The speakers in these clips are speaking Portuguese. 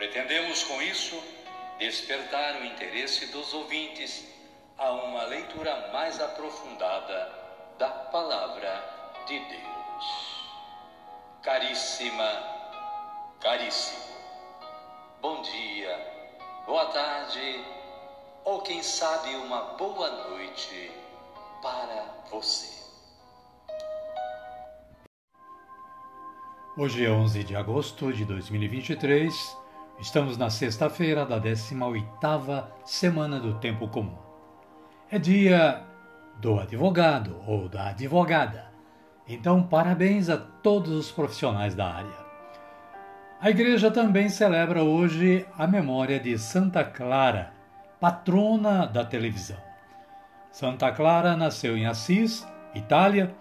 Pretendemos com isso despertar o interesse dos ouvintes a uma leitura mais aprofundada da Palavra de Deus. Caríssima, caríssimo, bom dia, boa tarde ou quem sabe uma boa noite para você. Hoje é 11 de agosto de 2023 Estamos na sexta-feira da 18ª semana do tempo comum. É dia do advogado ou da advogada. Então, parabéns a todos os profissionais da área. A igreja também celebra hoje a memória de Santa Clara, patrona da televisão. Santa Clara nasceu em Assis, Itália,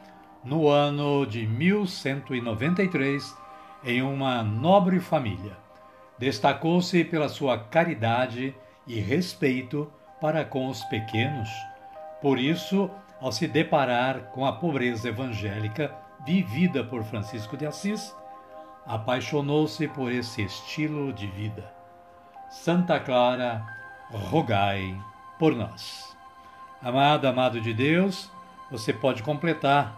no ano de 1193, em uma nobre família. Destacou-se pela sua caridade e respeito para com os pequenos. Por isso, ao se deparar com a pobreza evangélica vivida por Francisco de Assis, apaixonou-se por esse estilo de vida. Santa Clara, rogai por nós. Amado, amado de Deus, você pode completar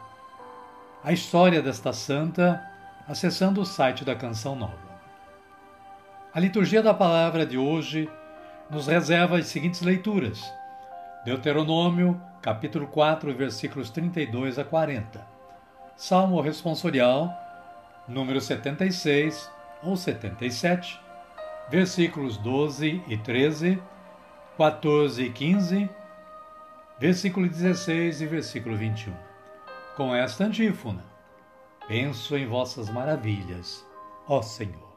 a história desta santa acessando o site da Canção Nova. A liturgia da palavra de hoje nos reserva as seguintes leituras: Deuteronômio, capítulo 4, versículos 32 a 40. Salmo responsorial, número 76 ou 77, versículos 12 e 13, 14 e 15, versículo 16 e versículo 21. Com esta antífona: Penso em vossas maravilhas, ó Senhor.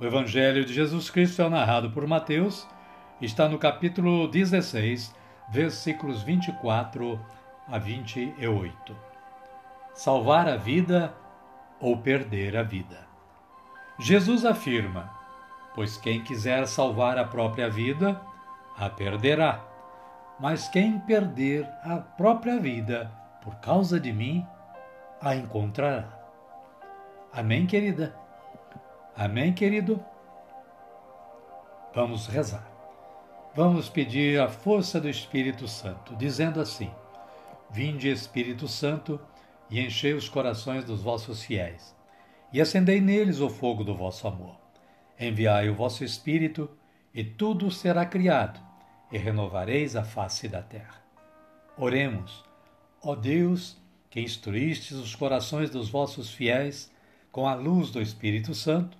O Evangelho de Jesus Cristo é narrado por Mateus, está no capítulo 16, versículos 24 a 28. Salvar a vida ou perder a vida. Jesus afirma: Pois quem quiser salvar a própria vida, a perderá. Mas quem perder a própria vida por causa de mim, a encontrará. Amém, querida? Amém, querido? Vamos rezar. Vamos pedir a força do Espírito Santo, dizendo assim: Vinde, Espírito Santo, e enchei os corações dos vossos fiéis, e acendei neles o fogo do vosso amor. Enviai o vosso Espírito, e tudo será criado, e renovareis a face da terra. Oremos, ó Deus, que instruístes os corações dos vossos fiéis com a luz do Espírito Santo,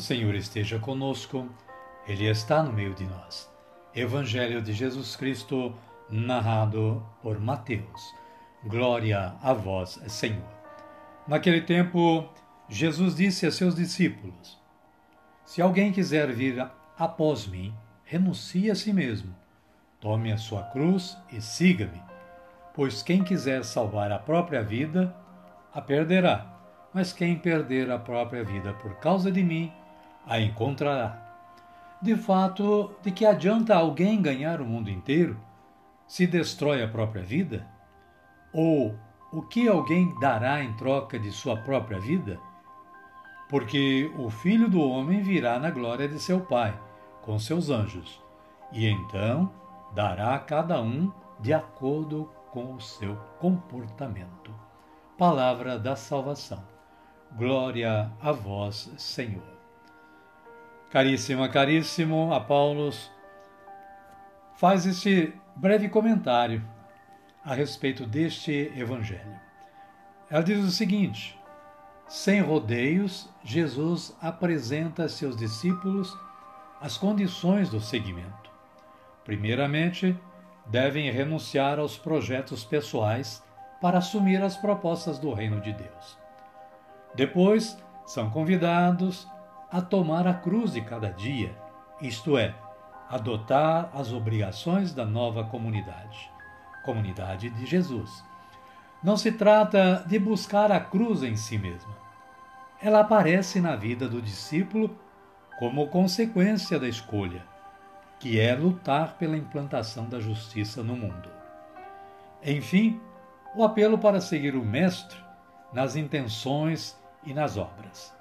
O Senhor esteja conosco, Ele está no meio de nós. Evangelho de Jesus Cristo, narrado por Mateus. Glória a vós, Senhor. Naquele tempo, Jesus disse a seus discípulos: Se alguém quiser vir após mim, renuncie a si mesmo, tome a sua cruz e siga-me. Pois quem quiser salvar a própria vida, a perderá, mas quem perder a própria vida por causa de mim, a encontrará. De fato, de que adianta alguém ganhar o mundo inteiro se destrói a própria vida? Ou o que alguém dará em troca de sua própria vida? Porque o filho do homem virá na glória de seu Pai, com seus anjos, e então dará a cada um de acordo com o seu comportamento. Palavra da salvação. Glória a vós, Senhor. Caríssima, caríssimo, a Paulos faz este breve comentário a respeito deste evangelho. Ela diz o seguinte: sem rodeios, Jesus apresenta a seus discípulos as condições do seguimento. Primeiramente, devem renunciar aos projetos pessoais para assumir as propostas do reino de Deus. Depois, são convidados a tomar a cruz de cada dia, isto é, adotar as obrigações da nova comunidade, comunidade de Jesus. Não se trata de buscar a cruz em si mesma. Ela aparece na vida do discípulo como consequência da escolha, que é lutar pela implantação da justiça no mundo. Enfim, o apelo para seguir o Mestre nas intenções e nas obras.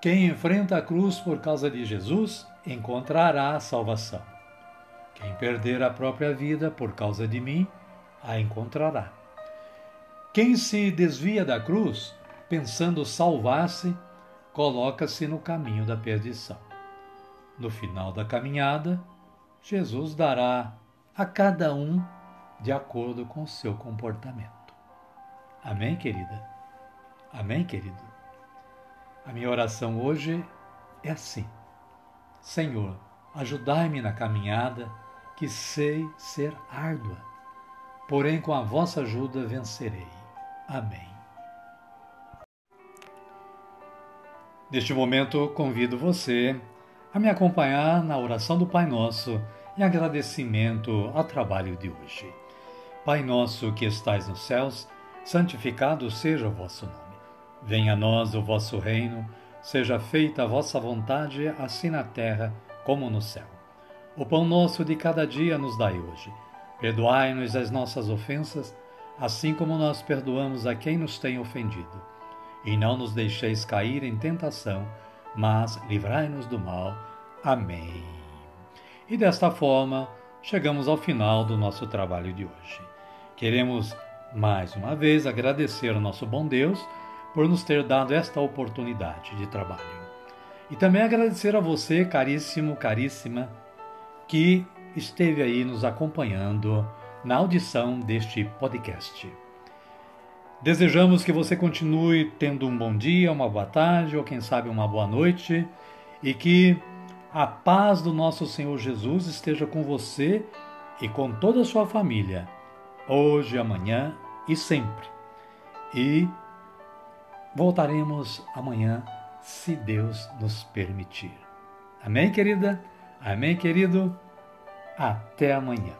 Quem enfrenta a cruz por causa de Jesus encontrará a salvação. Quem perder a própria vida por causa de mim, a encontrará. Quem se desvia da cruz, pensando salvar-se, coloca-se no caminho da perdição. No final da caminhada, Jesus dará a cada um de acordo com seu comportamento. Amém, querida? Amém, querido? A minha oração hoje é assim: Senhor, ajudai-me na caminhada que sei ser árdua, porém com a vossa ajuda vencerei. Amém. Neste momento, convido você a me acompanhar na oração do Pai Nosso em agradecimento ao trabalho de hoje. Pai nosso que estais nos céus, santificado seja o vosso nome. Venha a nós o vosso reino, seja feita a vossa vontade, assim na terra como no céu. O pão nosso de cada dia nos dai hoje. Perdoai-nos as nossas ofensas, assim como nós perdoamos a quem nos tem ofendido. E não nos deixeis cair em tentação, mas livrai-nos do mal. Amém. E desta forma, chegamos ao final do nosso trabalho de hoje. Queremos mais uma vez agradecer ao nosso bom Deus por nos ter dado esta oportunidade de trabalho. E também agradecer a você, caríssimo, caríssima, que esteve aí nos acompanhando na audição deste podcast. Desejamos que você continue tendo um bom dia, uma boa tarde ou quem sabe uma boa noite e que a paz do nosso Senhor Jesus esteja com você e com toda a sua família, hoje, amanhã e sempre. E Voltaremos amanhã, se Deus nos permitir. Amém, querida? Amém, querido? Até amanhã.